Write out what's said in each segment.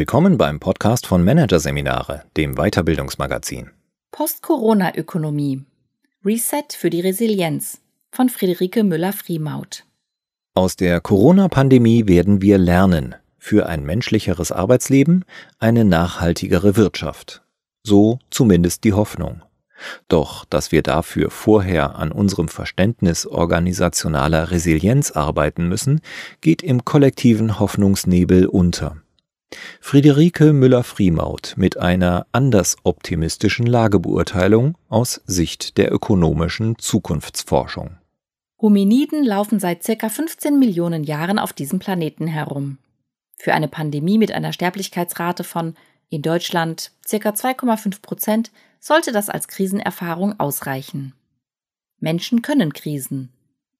Willkommen beim Podcast von Managerseminare, dem Weiterbildungsmagazin. Post-Corona-Ökonomie. Reset für die Resilienz von Friederike Müller-Friemaut. Aus der Corona-Pandemie werden wir lernen für ein menschlicheres Arbeitsleben, eine nachhaltigere Wirtschaft. So zumindest die Hoffnung. Doch, dass wir dafür vorher an unserem Verständnis organisationaler Resilienz arbeiten müssen, geht im kollektiven Hoffnungsnebel unter. Friederike Müller-Friemaut mit einer anders optimistischen Lagebeurteilung aus Sicht der ökonomischen Zukunftsforschung. Hominiden laufen seit circa 15 Millionen Jahren auf diesem Planeten herum. Für eine Pandemie mit einer Sterblichkeitsrate von in Deutschland circa 2,5 Prozent sollte das als Krisenerfahrung ausreichen. Menschen können Krisen,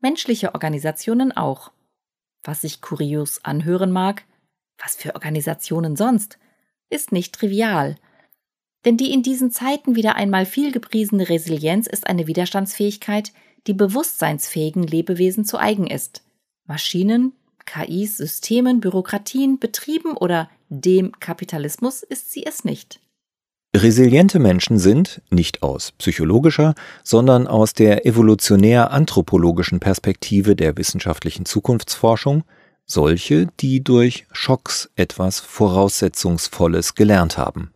menschliche Organisationen auch. Was sich kurios anhören mag, was für Organisationen sonst, ist nicht trivial. Denn die in diesen Zeiten wieder einmal viel gepriesene Resilienz ist eine Widerstandsfähigkeit, die bewusstseinsfähigen Lebewesen zu eigen ist. Maschinen, KIs, Systemen, Bürokratien, Betrieben oder dem Kapitalismus ist sie es nicht. Resiliente Menschen sind, nicht aus psychologischer, sondern aus der evolutionär-anthropologischen Perspektive der wissenschaftlichen Zukunftsforschung, solche, die durch Schocks etwas Voraussetzungsvolles gelernt haben.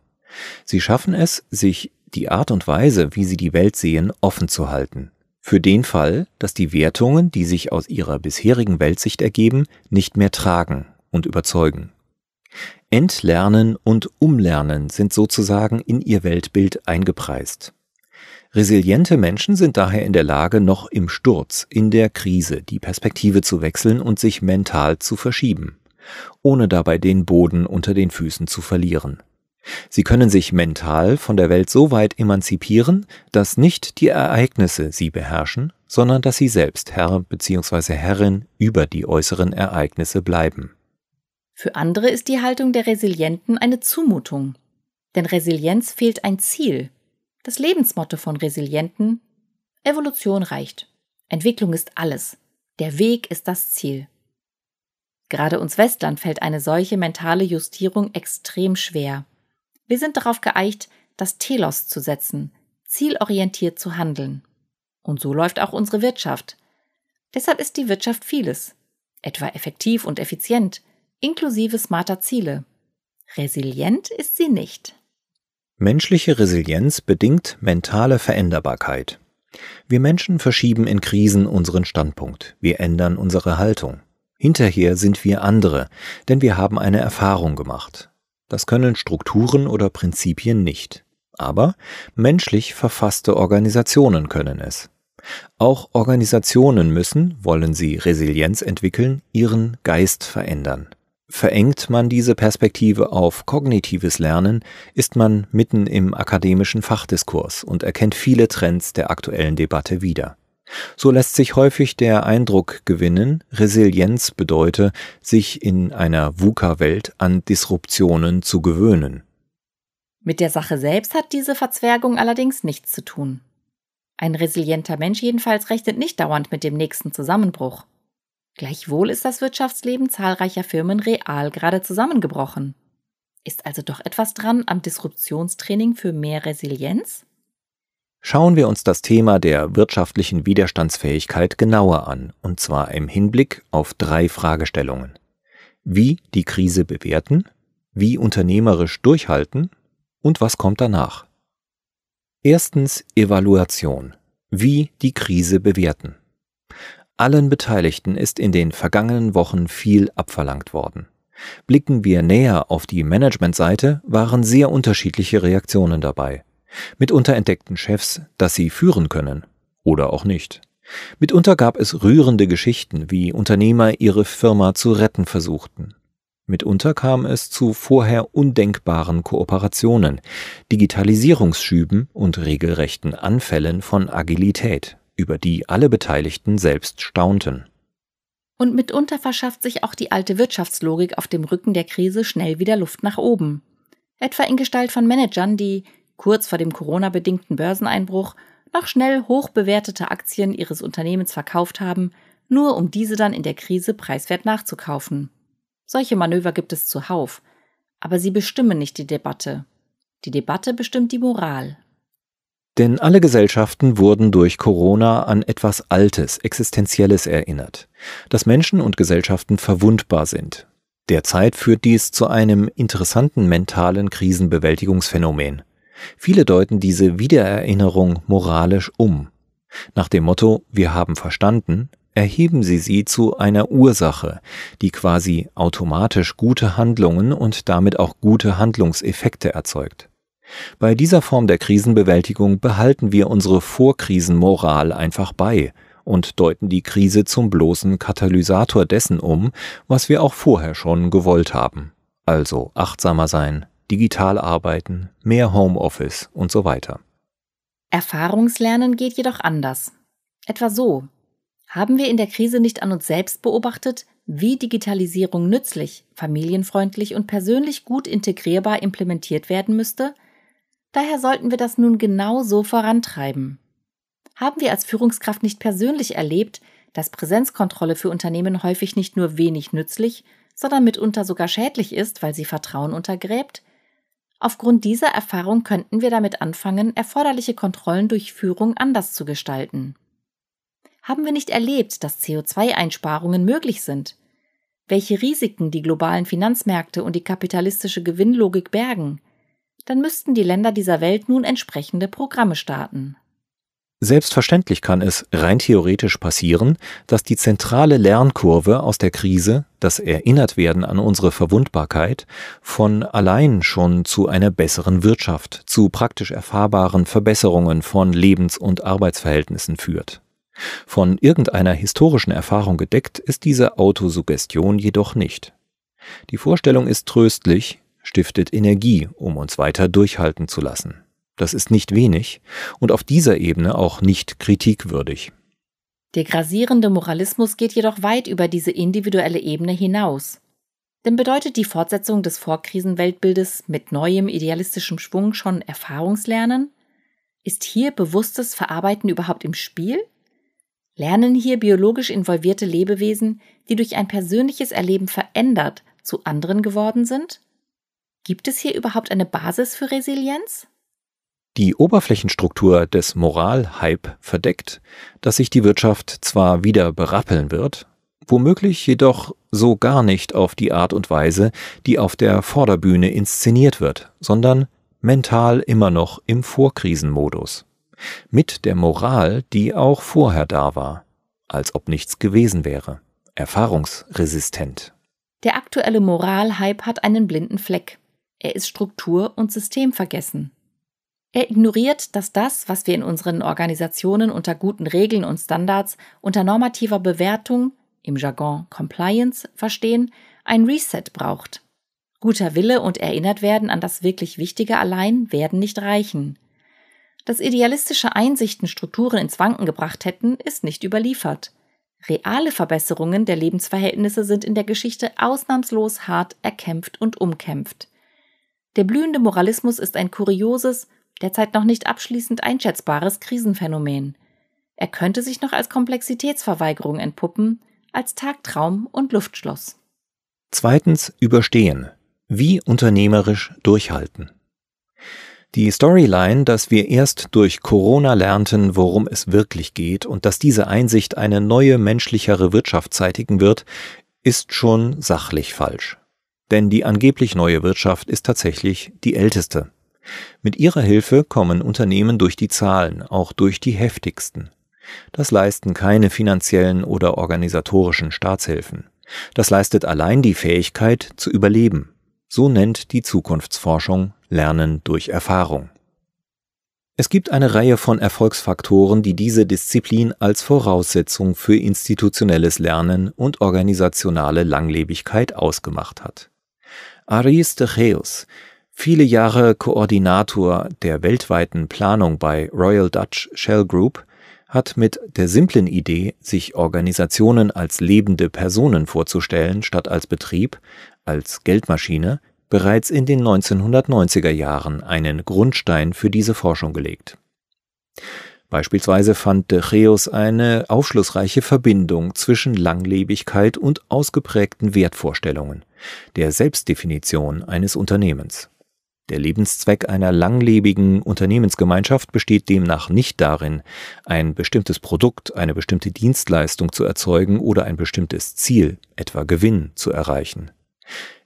Sie schaffen es, sich die Art und Weise, wie sie die Welt sehen, offen zu halten. Für den Fall, dass die Wertungen, die sich aus ihrer bisherigen Weltsicht ergeben, nicht mehr tragen und überzeugen. Entlernen und Umlernen sind sozusagen in ihr Weltbild eingepreist. Resiliente Menschen sind daher in der Lage, noch im Sturz, in der Krise, die Perspektive zu wechseln und sich mental zu verschieben, ohne dabei den Boden unter den Füßen zu verlieren. Sie können sich mental von der Welt so weit emanzipieren, dass nicht die Ereignisse sie beherrschen, sondern dass sie selbst Herr bzw. Herrin über die äußeren Ereignisse bleiben. Für andere ist die Haltung der Resilienten eine Zumutung. Denn Resilienz fehlt ein Ziel, das Lebensmotto von Resilienten Evolution reicht. Entwicklung ist alles. Der Weg ist das Ziel. Gerade uns Westlern fällt eine solche mentale Justierung extrem schwer. Wir sind darauf geeicht, das Telos zu setzen, zielorientiert zu handeln. Und so läuft auch unsere Wirtschaft. Deshalb ist die Wirtschaft vieles, etwa effektiv und effizient, inklusive smarter Ziele. Resilient ist sie nicht. Menschliche Resilienz bedingt mentale Veränderbarkeit. Wir Menschen verschieben in Krisen unseren Standpunkt, wir ändern unsere Haltung. Hinterher sind wir andere, denn wir haben eine Erfahrung gemacht. Das können Strukturen oder Prinzipien nicht. Aber menschlich verfasste Organisationen können es. Auch Organisationen müssen, wollen sie Resilienz entwickeln, ihren Geist verändern. Verengt man diese Perspektive auf kognitives Lernen, ist man mitten im akademischen Fachdiskurs und erkennt viele Trends der aktuellen Debatte wieder. So lässt sich häufig der Eindruck gewinnen, Resilienz bedeute, sich in einer VUCA-Welt an Disruptionen zu gewöhnen. Mit der Sache selbst hat diese Verzwergung allerdings nichts zu tun. Ein resilienter Mensch jedenfalls rechnet nicht dauernd mit dem nächsten Zusammenbruch. Gleichwohl ist das Wirtschaftsleben zahlreicher Firmen real gerade zusammengebrochen. Ist also doch etwas dran am Disruptionstraining für mehr Resilienz? Schauen wir uns das Thema der wirtschaftlichen Widerstandsfähigkeit genauer an, und zwar im Hinblick auf drei Fragestellungen. Wie die Krise bewerten, wie unternehmerisch durchhalten und was kommt danach. Erstens Evaluation. Wie die Krise bewerten. Allen Beteiligten ist in den vergangenen Wochen viel abverlangt worden. Blicken wir näher auf die Managementseite, waren sehr unterschiedliche Reaktionen dabei. Mitunter entdeckten Chefs, dass sie führen können oder auch nicht. Mitunter gab es rührende Geschichten, wie Unternehmer ihre Firma zu retten versuchten. Mitunter kam es zu vorher undenkbaren Kooperationen, Digitalisierungsschüben und regelrechten Anfällen von Agilität über die alle Beteiligten selbst staunten. Und mitunter verschafft sich auch die alte Wirtschaftslogik auf dem Rücken der Krise schnell wieder Luft nach oben. Etwa in Gestalt von Managern, die kurz vor dem Corona-bedingten Börseneinbruch noch schnell hoch bewertete Aktien ihres Unternehmens verkauft haben, nur um diese dann in der Krise preiswert nachzukaufen. Solche Manöver gibt es zuhauf. aber sie bestimmen nicht die Debatte. Die Debatte bestimmt die Moral. Denn alle Gesellschaften wurden durch Corona an etwas Altes, Existenzielles erinnert, dass Menschen und Gesellschaften verwundbar sind. Derzeit führt dies zu einem interessanten mentalen Krisenbewältigungsphänomen. Viele deuten diese Wiedererinnerung moralisch um. Nach dem Motto Wir haben verstanden, erheben sie sie zu einer Ursache, die quasi automatisch gute Handlungen und damit auch gute Handlungseffekte erzeugt. Bei dieser Form der Krisenbewältigung behalten wir unsere Vorkrisenmoral einfach bei und deuten die Krise zum bloßen Katalysator dessen um, was wir auch vorher schon gewollt haben. Also achtsamer sein, digital arbeiten, mehr Homeoffice und so weiter. Erfahrungslernen geht jedoch anders. Etwa so. Haben wir in der Krise nicht an uns selbst beobachtet, wie Digitalisierung nützlich, familienfreundlich und persönlich gut integrierbar implementiert werden müsste, Daher sollten wir das nun genau so vorantreiben. Haben wir als Führungskraft nicht persönlich erlebt, dass Präsenzkontrolle für Unternehmen häufig nicht nur wenig nützlich, sondern mitunter sogar schädlich ist, weil sie Vertrauen untergräbt? Aufgrund dieser Erfahrung könnten wir damit anfangen, erforderliche Kontrollen durch Führung anders zu gestalten. Haben wir nicht erlebt, dass CO2-Einsparungen möglich sind? Welche Risiken die globalen Finanzmärkte und die kapitalistische Gewinnlogik bergen? Dann müssten die Länder dieser Welt nun entsprechende Programme starten. Selbstverständlich kann es rein theoretisch passieren, dass die zentrale Lernkurve aus der Krise, das Erinnertwerden an unsere Verwundbarkeit, von allein schon zu einer besseren Wirtschaft, zu praktisch erfahrbaren Verbesserungen von Lebens- und Arbeitsverhältnissen führt. Von irgendeiner historischen Erfahrung gedeckt ist diese Autosuggestion jedoch nicht. Die Vorstellung ist tröstlich, stiftet Energie, um uns weiter durchhalten zu lassen. Das ist nicht wenig und auf dieser Ebene auch nicht kritikwürdig. Der grasierende Moralismus geht jedoch weit über diese individuelle Ebene hinaus. Denn bedeutet die Fortsetzung des Vorkrisenweltbildes mit neuem idealistischem Schwung schon Erfahrungslernen? Ist hier bewusstes Verarbeiten überhaupt im Spiel? Lernen hier biologisch involvierte Lebewesen, die durch ein persönliches Erleben verändert zu anderen geworden sind? Gibt es hier überhaupt eine Basis für Resilienz? Die Oberflächenstruktur des Moralhype verdeckt, dass sich die Wirtschaft zwar wieder berappeln wird, womöglich jedoch so gar nicht auf die Art und Weise, die auf der Vorderbühne inszeniert wird, sondern mental immer noch im Vorkrisenmodus. Mit der Moral, die auch vorher da war, als ob nichts gewesen wäre, erfahrungsresistent. Der aktuelle Moralhype hat einen blinden Fleck. Er ist Struktur- und Systemvergessen. Er ignoriert, dass das, was wir in unseren Organisationen unter guten Regeln und Standards, unter normativer Bewertung, im Jargon Compliance, verstehen, ein Reset braucht. Guter Wille und erinnert werden an das wirklich Wichtige allein werden nicht reichen. Dass idealistische Einsichten Strukturen ins Wanken gebracht hätten, ist nicht überliefert. Reale Verbesserungen der Lebensverhältnisse sind in der Geschichte ausnahmslos hart erkämpft und umkämpft. Der blühende Moralismus ist ein kurioses, derzeit noch nicht abschließend einschätzbares Krisenphänomen. Er könnte sich noch als Komplexitätsverweigerung entpuppen, als Tagtraum und Luftschloss. Zweitens überstehen. Wie unternehmerisch durchhalten. Die Storyline, dass wir erst durch Corona lernten, worum es wirklich geht und dass diese Einsicht eine neue menschlichere Wirtschaft zeitigen wird, ist schon sachlich falsch. Denn die angeblich neue Wirtschaft ist tatsächlich die älteste. Mit ihrer Hilfe kommen Unternehmen durch die Zahlen, auch durch die heftigsten. Das leisten keine finanziellen oder organisatorischen Staatshilfen. Das leistet allein die Fähigkeit zu überleben. So nennt die Zukunftsforschung Lernen durch Erfahrung. Es gibt eine Reihe von Erfolgsfaktoren, die diese Disziplin als Voraussetzung für institutionelles Lernen und organisationale Langlebigkeit ausgemacht hat. Aris de Geus, viele Jahre Koordinator der weltweiten Planung bei Royal Dutch Shell Group, hat mit der simplen Idee, sich Organisationen als lebende Personen vorzustellen statt als Betrieb, als Geldmaschine, bereits in den 1990er Jahren einen Grundstein für diese Forschung gelegt. Beispielsweise fand de Geus eine aufschlussreiche Verbindung zwischen Langlebigkeit und ausgeprägten Wertvorstellungen, der Selbstdefinition eines Unternehmens. Der Lebenszweck einer langlebigen Unternehmensgemeinschaft besteht demnach nicht darin, ein bestimmtes Produkt, eine bestimmte Dienstleistung zu erzeugen oder ein bestimmtes Ziel, etwa Gewinn, zu erreichen.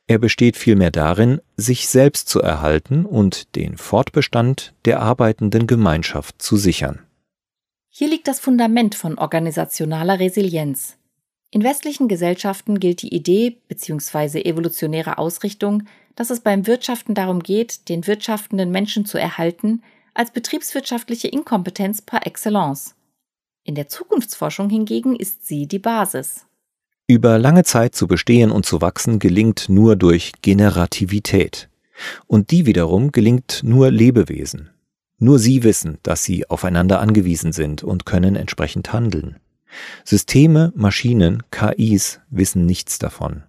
Er besteht vielmehr darin, sich selbst zu erhalten und den Fortbestand der arbeitenden Gemeinschaft zu sichern. Hier liegt das Fundament von organisationaler Resilienz. In westlichen Gesellschaften gilt die Idee bzw. evolutionäre Ausrichtung, dass es beim Wirtschaften darum geht, den wirtschaftenden Menschen zu erhalten, als betriebswirtschaftliche Inkompetenz par excellence. In der Zukunftsforschung hingegen ist sie die Basis. Über lange Zeit zu bestehen und zu wachsen gelingt nur durch Generativität. Und die wiederum gelingt nur Lebewesen. Nur sie wissen, dass sie aufeinander angewiesen sind und können entsprechend handeln. Systeme, Maschinen, KIs wissen nichts davon.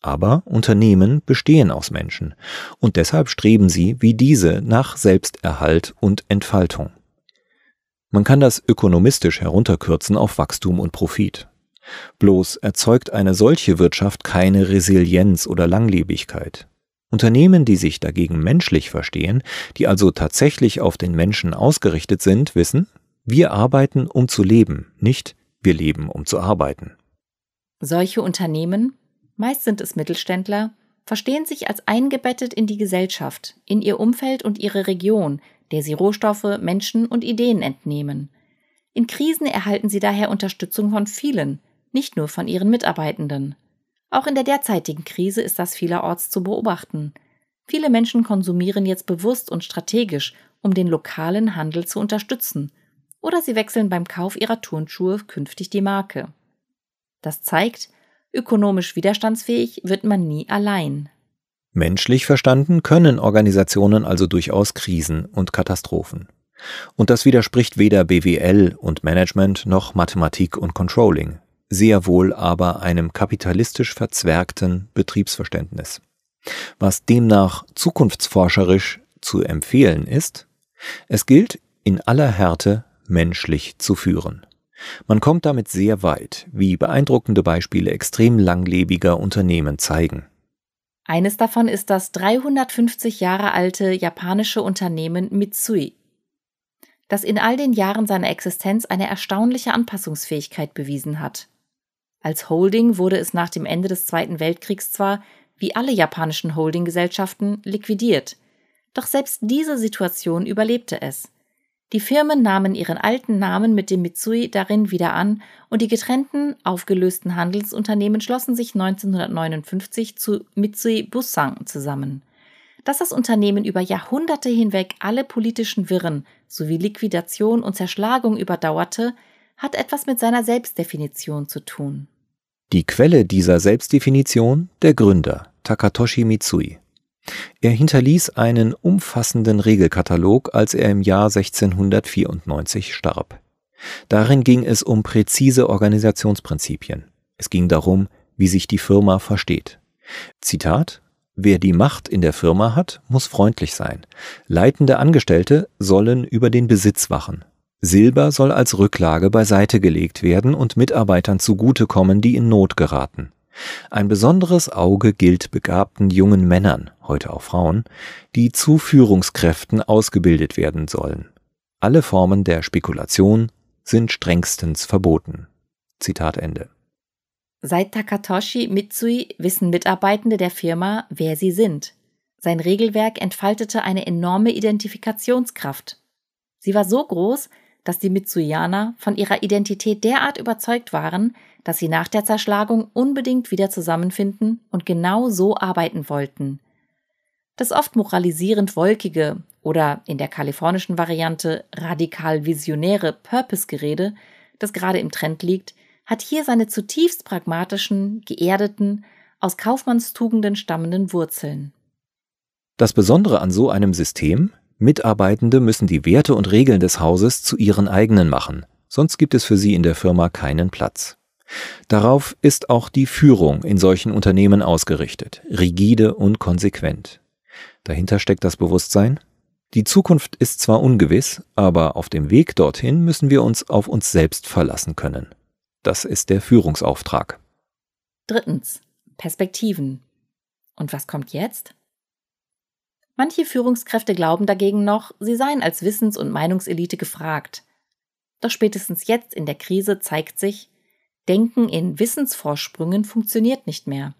Aber Unternehmen bestehen aus Menschen und deshalb streben sie wie diese nach Selbsterhalt und Entfaltung. Man kann das ökonomistisch herunterkürzen auf Wachstum und Profit. Bloß erzeugt eine solche Wirtschaft keine Resilienz oder Langlebigkeit. Unternehmen, die sich dagegen menschlich verstehen, die also tatsächlich auf den Menschen ausgerichtet sind, wissen, wir arbeiten, um zu leben, nicht wir leben, um zu arbeiten. Solche Unternehmen, meist sind es Mittelständler, verstehen sich als eingebettet in die Gesellschaft, in ihr Umfeld und ihre Region, der sie Rohstoffe, Menschen und Ideen entnehmen. In Krisen erhalten sie daher Unterstützung von vielen, nicht nur von ihren Mitarbeitenden. Auch in der derzeitigen Krise ist das vielerorts zu beobachten. Viele Menschen konsumieren jetzt bewusst und strategisch, um den lokalen Handel zu unterstützen. Oder sie wechseln beim Kauf ihrer Turnschuhe künftig die Marke. Das zeigt, ökonomisch widerstandsfähig wird man nie allein. Menschlich verstanden können Organisationen also durchaus Krisen und Katastrophen. Und das widerspricht weder BWL und Management noch Mathematik und Controlling sehr wohl aber einem kapitalistisch verzwergten Betriebsverständnis. Was demnach zukunftsforscherisch zu empfehlen ist, es gilt in aller Härte menschlich zu führen. Man kommt damit sehr weit, wie beeindruckende Beispiele extrem langlebiger Unternehmen zeigen. Eines davon ist das 350 Jahre alte japanische Unternehmen Mitsui, das in all den Jahren seiner Existenz eine erstaunliche Anpassungsfähigkeit bewiesen hat. Als Holding wurde es nach dem Ende des Zweiten Weltkriegs zwar, wie alle japanischen Holdinggesellschaften, liquidiert. Doch selbst diese Situation überlebte es. Die Firmen nahmen ihren alten Namen mit dem Mitsui darin wieder an und die getrennten, aufgelösten Handelsunternehmen schlossen sich 1959 zu Mitsui Bussan zusammen. Dass das Unternehmen über Jahrhunderte hinweg alle politischen Wirren sowie Liquidation und Zerschlagung überdauerte, hat etwas mit seiner Selbstdefinition zu tun. Die Quelle dieser Selbstdefinition der Gründer Takatoshi Mitsui. Er hinterließ einen umfassenden Regelkatalog, als er im Jahr 1694 starb. Darin ging es um präzise Organisationsprinzipien. Es ging darum, wie sich die Firma versteht. Zitat Wer die Macht in der Firma hat, muss freundlich sein. Leitende Angestellte sollen über den Besitz wachen. Silber soll als Rücklage beiseite gelegt werden und Mitarbeitern zugutekommen, die in Not geraten. Ein besonderes Auge gilt begabten jungen Männern, heute auch Frauen, die zu Führungskräften ausgebildet werden sollen. Alle Formen der Spekulation sind strengstens verboten. Zitat Ende. Seit Takatoshi Mitsui wissen Mitarbeitende der Firma, wer sie sind. Sein Regelwerk entfaltete eine enorme Identifikationskraft. Sie war so groß, dass die Mitsuyaner von ihrer Identität derart überzeugt waren, dass sie nach der Zerschlagung unbedingt wieder zusammenfinden und genau so arbeiten wollten. Das oft moralisierend wolkige oder in der kalifornischen Variante radikal visionäre Purpose-Gerede, das gerade im Trend liegt, hat hier seine zutiefst pragmatischen, geerdeten, aus Kaufmannstugenden stammenden Wurzeln. Das Besondere an so einem System Mitarbeitende müssen die Werte und Regeln des Hauses zu ihren eigenen machen, sonst gibt es für sie in der Firma keinen Platz. Darauf ist auch die Führung in solchen Unternehmen ausgerichtet, rigide und konsequent. Dahinter steckt das Bewusstsein, Die Zukunft ist zwar ungewiss, aber auf dem Weg dorthin müssen wir uns auf uns selbst verlassen können. Das ist der Führungsauftrag. Drittens. Perspektiven. Und was kommt jetzt? Manche Führungskräfte glauben dagegen noch, sie seien als Wissens- und Meinungselite gefragt. Doch spätestens jetzt in der Krise zeigt sich, Denken in Wissensvorsprüngen funktioniert nicht mehr.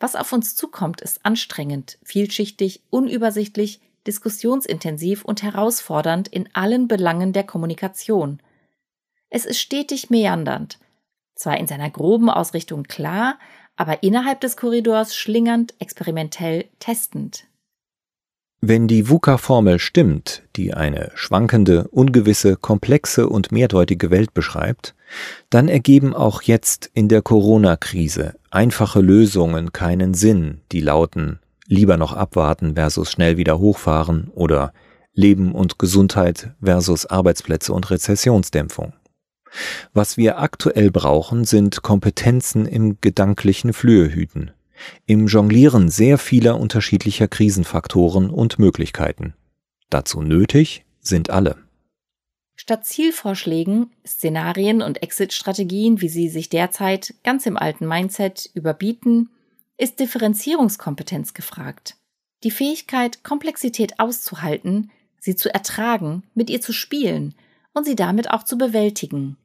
Was auf uns zukommt, ist anstrengend, vielschichtig, unübersichtlich, diskussionsintensiv und herausfordernd in allen Belangen der Kommunikation. Es ist stetig meandernd, zwar in seiner groben Ausrichtung klar, aber innerhalb des Korridors schlingernd, experimentell, testend. Wenn die VUCA-Formel stimmt, die eine schwankende, ungewisse, komplexe und mehrdeutige Welt beschreibt, dann ergeben auch jetzt in der Corona-Krise einfache Lösungen keinen Sinn, die lauten lieber noch abwarten versus schnell wieder hochfahren oder Leben und Gesundheit versus Arbeitsplätze und Rezessionsdämpfung. Was wir aktuell brauchen, sind Kompetenzen im gedanklichen Flöhehüten, im Jonglieren sehr vieler unterschiedlicher Krisenfaktoren und Möglichkeiten. Dazu nötig sind alle. Statt Zielvorschlägen, Szenarien und Exit-Strategien, wie sie sich derzeit ganz im alten Mindset überbieten, ist Differenzierungskompetenz gefragt. Die Fähigkeit, Komplexität auszuhalten, sie zu ertragen, mit ihr zu spielen und sie damit auch zu bewältigen.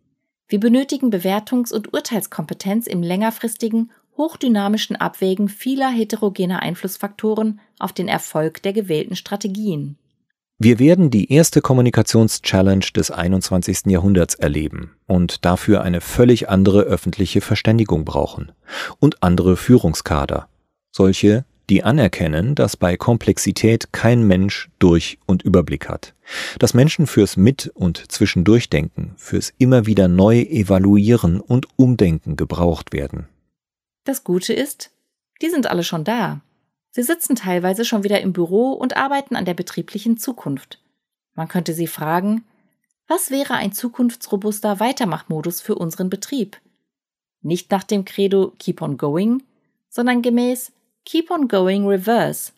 Wir benötigen Bewertungs- und Urteilskompetenz im längerfristigen, hochdynamischen Abwägen vieler heterogener Einflussfaktoren auf den Erfolg der gewählten Strategien. Wir werden die erste Kommunikationschallenge des 21. Jahrhunderts erleben und dafür eine völlig andere öffentliche Verständigung brauchen und andere Führungskader. Solche, die anerkennen, dass bei Komplexität kein Mensch Durch- und Überblick hat. Dass Menschen fürs Mit- und Zwischendurchdenken, fürs immer wieder neu evaluieren und Umdenken gebraucht werden. Das Gute ist, die sind alle schon da. Sie sitzen teilweise schon wieder im Büro und arbeiten an der betrieblichen Zukunft. Man könnte sie fragen, was wäre ein zukunftsrobuster Weitermachmodus für unseren Betrieb? Nicht nach dem Credo Keep on Going, sondern gemäß Keep on Going Reverse.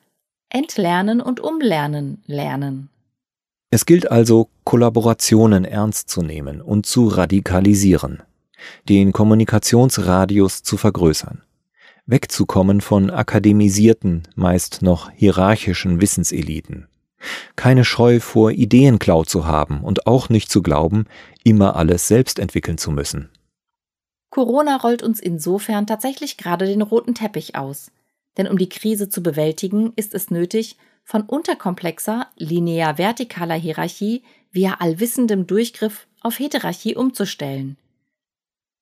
Entlernen und umlernen lernen. Es gilt also, Kollaborationen ernst zu nehmen und zu radikalisieren, den Kommunikationsradius zu vergrößern wegzukommen von akademisierten, meist noch hierarchischen Wissenseliten. Keine Scheu vor Ideenklau zu haben und auch nicht zu glauben, immer alles selbst entwickeln zu müssen. Corona rollt uns insofern tatsächlich gerade den roten Teppich aus. Denn um die Krise zu bewältigen, ist es nötig, von unterkomplexer, linear-vertikaler Hierarchie via allwissendem Durchgriff auf Heterarchie umzustellen.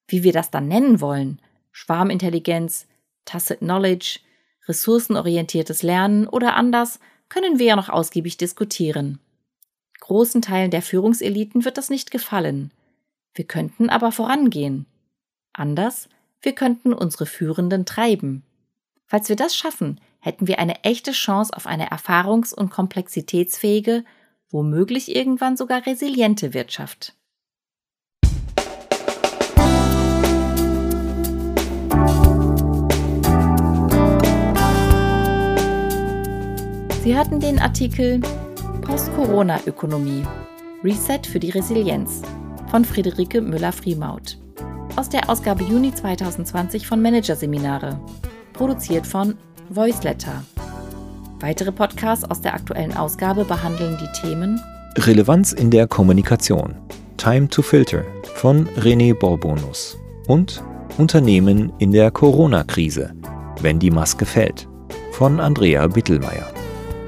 Wie wir das dann nennen wollen, Schwarmintelligenz, Tacit Knowledge, ressourcenorientiertes Lernen oder anders, können wir ja noch ausgiebig diskutieren. Großen Teilen der Führungseliten wird das nicht gefallen. Wir könnten aber vorangehen. Anders, wir könnten unsere Führenden treiben. Falls wir das schaffen, hätten wir eine echte Chance auf eine erfahrungs- und komplexitätsfähige, womöglich irgendwann sogar resiliente Wirtschaft. Sie hatten den Artikel Post-Corona-Ökonomie Reset für die Resilienz von Friederike Müller-Friemaut aus der Ausgabe Juni 2020 von Managerseminare, produziert von Voiceletter. Weitere Podcasts aus der aktuellen Ausgabe behandeln die Themen Relevanz in der Kommunikation, Time to Filter von René Borbonus und Unternehmen in der Corona-Krise, wenn die Maske fällt von Andrea Bittelmeier.